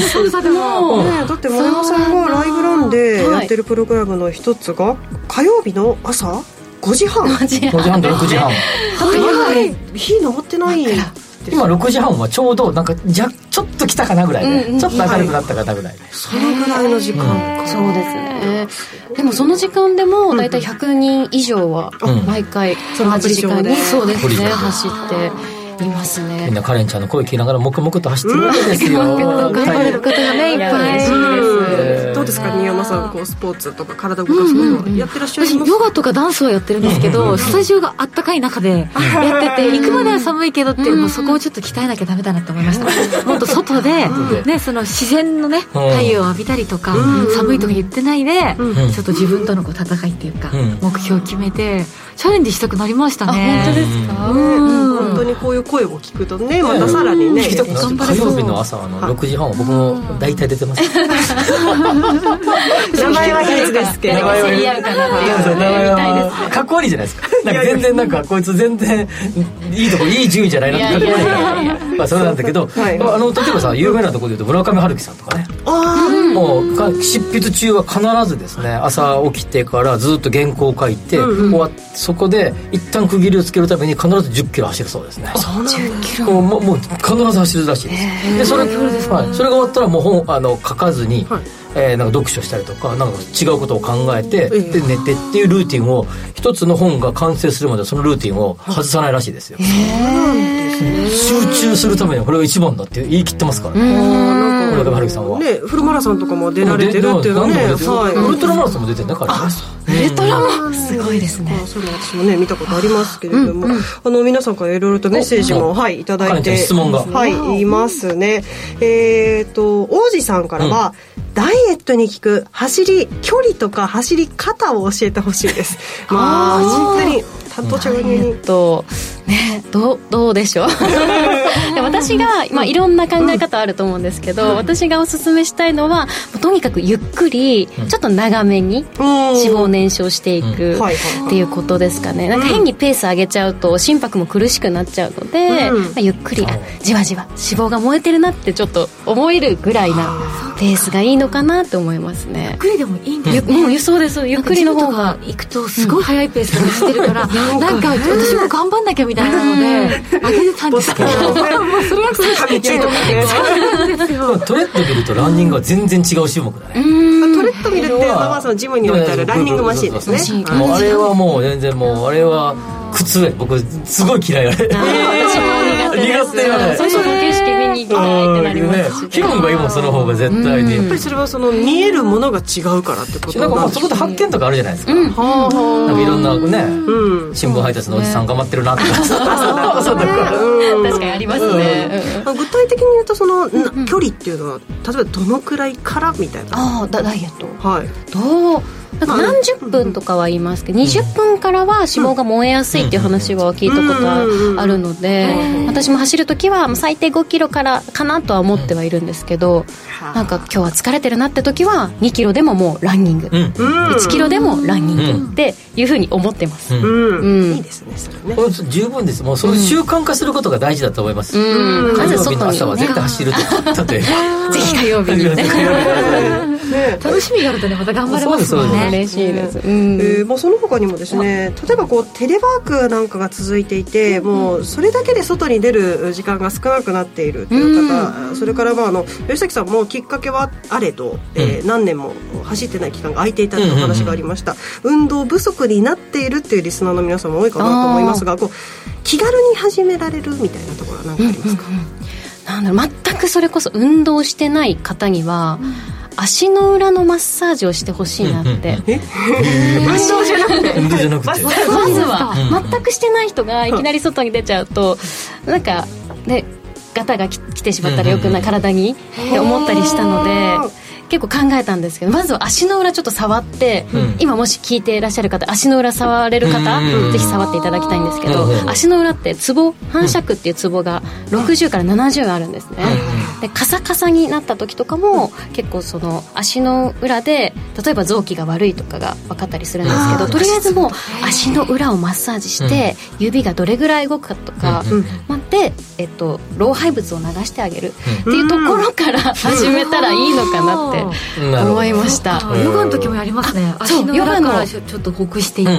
そうそうでも、ね、だって丸山さんがライブランでやってるプログラムの一つが火曜日の朝？5時半。5時半。と6時半。はい、日昇ってない。で今6時半はちょうどなんかじゃちょっと来たかなぐらいで、うんうん、ちょっと明るくなったかなぐらいで、はい、そのぐらいの時間か、うん、そうですね。でもその時間でも大体100人以上は毎回その8時間に、そうですね走っていますね。みんなカレンちゃんの声聞きながら黙々と走ってるわけですよ、頑張れる方がねいっぱい。どうですか新山さんこうスポー。ツとか体動かすのやってらっしゃいますヨガとかダンスはやってるんですけどスタジオがあったかい中でやってて 行くまでは寒いけどってもうそこをちょっと鍛えなきゃダメだなと思いました。もっと外でねその自然のね太陽を浴びたりとか寒いとか言ってないでちょっと自分とのこう戦いっていうか目標を決めてチャレンジしたくなりましたね。本当ですか？本当にこういう声を聞くとねまたさらにね、火曜日の朝の6時半は僕も大体出てます 名前は秘密ですけど。名前は。かっこ悪いじゃないですか。なんか全然なんかこいつ全然いいとこいい順位じゃないなってかっこ悪いまあそれなんだけど、あの例えばさ有名なところでいうと村上春樹さんとかね。もう執筆中は必ずですね朝起きてからずっと原稿を書いて、終わそこで一旦区切りをつけるために必ず1 0キロ走るそうですね。そうなんキロ。もうもう必ず走るらしいです。でそれ,、はい、それが終わったらもう本あの書かずに、はいえー、なんか読書したりとかなんか違うことを考えて、で寝てっていうルーティンを一つの本が完成するまでそのルーティンを外さないらしいですよ、集中するためにこれが一番だって言い切ってますからね村上春樹さんは。ねフルマラソンとかも出られてるっていうのね、はい、ウルトラマラソンも出てるんだからねウルトラマすごいですね。それ私もね見たことありますけれども、あの皆さんからいろいろとメッセージもはいいただいて質問が。はいいますね。えっと王子さんからは、ダイエットに効く走り距離とか走り方を教えてほしいです。まあ本当に担当者に。えっとねどうどうでしょう？私が、まあ、いろんな考え方あると思うんですけど、私がおすすめしたいのはとにかくゆっくりちょっと長めに脂肪燃焼していくっていうことですかね。なんか変にペース上げちゃうと心拍も苦しくなっちゃうので、まあ、ゆっくりじわじわ脂肪が燃えてるなってちょっと思えるぐらいなペースがいいのかなって思いますね。ゆっくりでもいいんですね。もうそうです。ゆっくりの方が。行くとすごい速いペースで走ってるから、なんか。私も頑張んなきゃみたいなので上げてたんですけど。もう。それはそれ神中とトレッドミルとランニングは全然違う種目だね。トレッドミルっていうのはそのジムに置いてあるランニングマシンですね。もうあれはもう全然もうあれは靴上僕すごい嫌いあれ 苦手なそうそう景色見に行きたいってなりますし気分がいいもんその方が絶対に。やっぱりそれはその見えるものが違うからってことなんかもうそこで発見とかあるじゃないですか。なんかいろんなね新聞配達のおじさん頑張ってるなって 確かにありますね。具体的に言うとその距離っていうのは例えばどのくらいからみたいな。ああダイエット。はい。どうなんか何十分とかは言いますけど、20分からは脂肪が燃えやすいっていう話は聞いたことあるので、私も走る時は最低5キロからかなとは思ってはいるんですけど、なんか今日は疲れてるなって時は2キロでももうランニング、1キロでもランニングっていうふうに思ってます、うん。いいですねそれね。十分です。もうその習慣化することが大事だと思います、うん、火曜日の朝は絶対走ると例えばぜひ火曜日にね。楽しみがあるとねまた頑張れますもんね嬉しいです、うん。えーまあ、その他にもですね例えばこうテレワークなんかが続いていて、もうそれだけで外に出る時間が少なくなっているという方、それからまああの吉崎さんもきっかけはあれと、えー、何年も走ってない期間が空いていたというお話がありました、運動不足になっているっていうリスナーの皆さんも多いかなと思いますがこう気軽に始められるみたいなところは何かありますか、うんうんうん、なんだろう全くそれこそ運動してない方には、うん足の裏のマッサージをしてほしいなって。運動じゃなくて。運動じゃなくて。まずは、全くしてない人がいきなり外に出ちゃうと、なんか、ね、ガタが来てしまったらよくない、体にって思ったりしたので。結構考えたんですけどまずは足の裏ちょっと触って、うん、今もし聞いていらっしゃる方足の裏触れる方、うん、ぜひ触っていただきたいんですけど、うん、足の裏ってツボ反射区っていうツボが60から70あるんですね、でカサカサになった時とかも結構その足の裏で例えば臓器が悪いとかが分かったりするんですけどとりあえずもう足の裏をマッサージして指がどれぐらい動くかとか、まあ、でで、えっと、老廃物を流してあげるっていうところから始めたらいいのかなって思いました。ヨガの時もやりますね。足の裏からちょっとほぐしていって。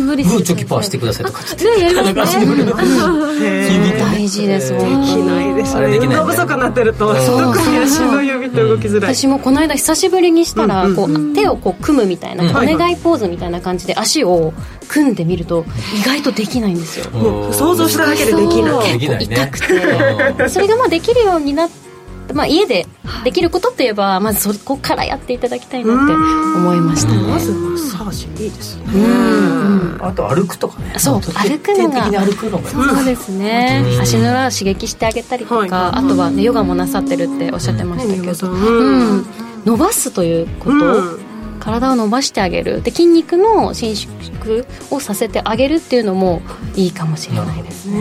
無理グー。チョキパーしてくださいとかねやりますね。大事ですできないですね。運動不足になってると特に足の指と動きづらい。私もこの間久しぶりにしたらこう手をこう組むみたいなお願いポーズみたいな感じで足を組んでみると意外とできないんですよ。想像しただけでできない。結構痛くて。それがまあできるようになってまあ、家でできることって言えばまずそこからやっていただきたいなって思いましたね。まずマッサージいいですね。あと歩くとかね。そう歩くのが歩くのがそうですね。足の裏を刺激してあげたりとかあとはねヨガもなさってるっておっしゃってましたけど。うん。伸ばすということ体を伸ばしてあげる。で筋肉の伸縮をさせてあげるっていうのもいいかもしれないですね。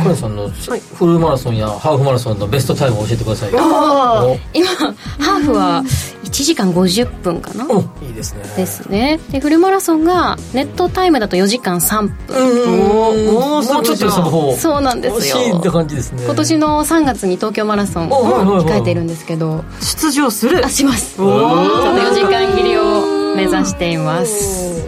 小谷さんのフルマラソンやハーフマラソンのベストタイムを教えてください。今ハーフは1時間50分かな？いいですね。ですね。でフルマラソンがネットタイムだと4時間3分。もうちょっとその方そうなんですよ。って感じですね。今年の3月に東京マラソンを控えているんですけど。出場する？あします。ちょっと4時間切りを目指しています。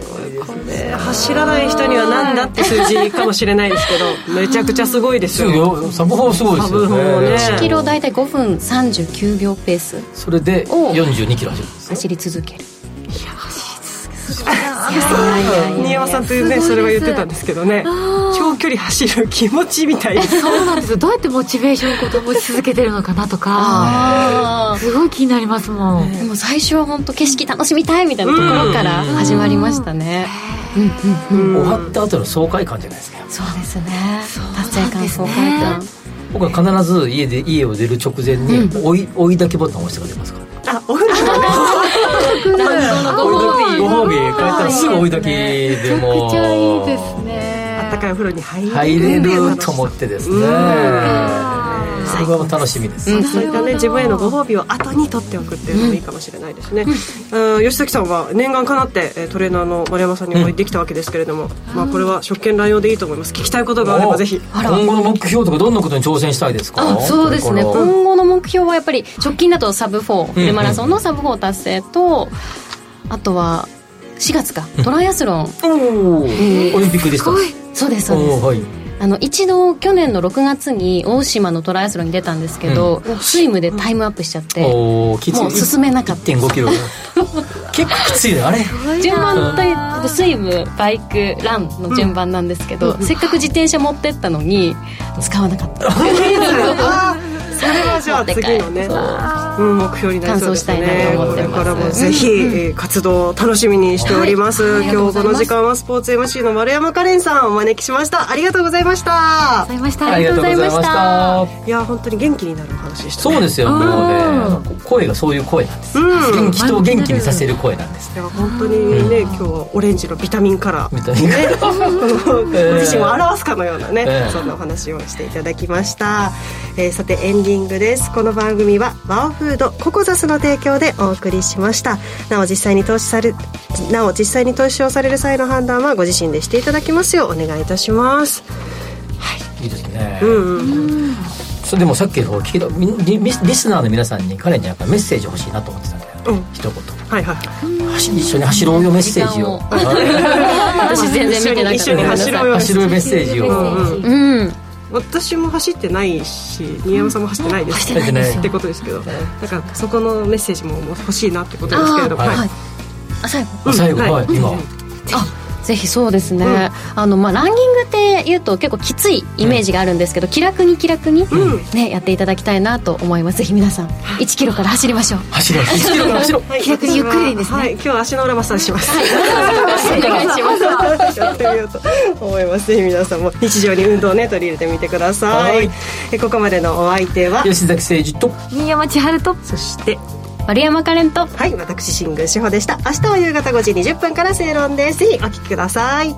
走らない人にはなんだって数字かもしれないですけどめちゃくちゃすごいですよ。サブ4すごいですよね。1キロ大体5分39秒ペース。それで42キロ走る走り続ける新山さんというねそれは言ってたんですけどね長距離走る気持ちみたいなそうなんです。よどうやってモチベーションを保ち続けてるのかなとかすごい気になりますもん。でも最初は本当景色楽しみたいみたいなところから始まりましたね。終わった後の爽快感じゃないですか。そうですね。達成感爽快感。僕は必ず家で家を出る直前に追い追いだけボタンを押してくれますかあお風呂ご褒美ご褒美帰ったらすぐ追いだけでも。めちゃくちゃいいですね。あったかいお風呂に入れ入れると思ってですねそれは楽しみです、そういったね自分へのご褒美を後に取っておくっていうのもいいかもしれないですね、うん、吉崎さんは念願かなってトレーナーの丸山さんにお会いできたわけですけれども、まあこれは職権乱用でいいと思います。聞きたいことがあればぜひ。今後の目標とかどんなことに挑戦したいですか？そうですね。今後の目標はやっぱり直近だとサブ4フルマラソンのサブ4達成とあとは4月か。トライアスロン、オリンピックですかそうですそうです、はい、あの一度去年の6月に大島のトライアスロンに出たんですけど、うん、スイムでタイムアップしちゃってもう進めなかった。1 5キロ。結構きついね。あれ？順番とスイムバイクランの順番なんですけど、うん、せっかく自転車持ってったのに使わなかった それはじゃあ次のね、う。ん、目標になりそうですね。これからもぜひ、えー、活動を楽しみにしております、はい、今日この時間はスポーツ MC の丸山カレンさんをお招きしました。ありがとうございました。ありがとうございました。ありがとうございました。いや本当に元気になるお話でした、ね、そうですよ。もうね声がそういう声なんです、うん、人を元気にさせる声なんです。いや本当にね、今日はオレンジのビタミンカラー。ビタミンカラー、ね、ご自身を表すかのようなね、えー、そんなお話をしていただきました、えー、さてエンディングです。この番組はワオフードココザスの提供でお送りしました。なお実際に投資されなお実際に投資をされる際の判断はご自身でしていただきますようお願いいたします。はい。いいですね。うん、うんそれでもさっきの聞いたリリスナーの皆さんに彼にやっぱメッセージ欲しいなと思ってたんだよ、うん、一言。はいはい一緒に走ろうよメッセージを。私全然見てなかった。一緒に走ろうよ。走ろうよメッセージを。うん私も走ってないし新山さんも走ってないです。ってことですけど。だからそこのメッセージも欲しいなってことですけれども。はい。あ最後。最後。はい。今。あぜひそうですね、うん、あのまあランニングっていうと結構きついイメージがあるんですけど、うん、気楽に気楽に、ねやっていただきたいなと思います。ぜひ皆さん1キロから走りましょう。走ろう1キロから走ろう、はい、気楽にゆっくりですね、はい、今日足の裏マッサージします。はい。お願いしますやってみようと思いますぜひ皆さんも日常に運動をね取り入れてみてくださいえここまでのお相手は吉崎誠二と新山千春とそして丸山カレントはい私新宮志保でした。明日は夕方5時20分から正論です。ぜひお聞きください。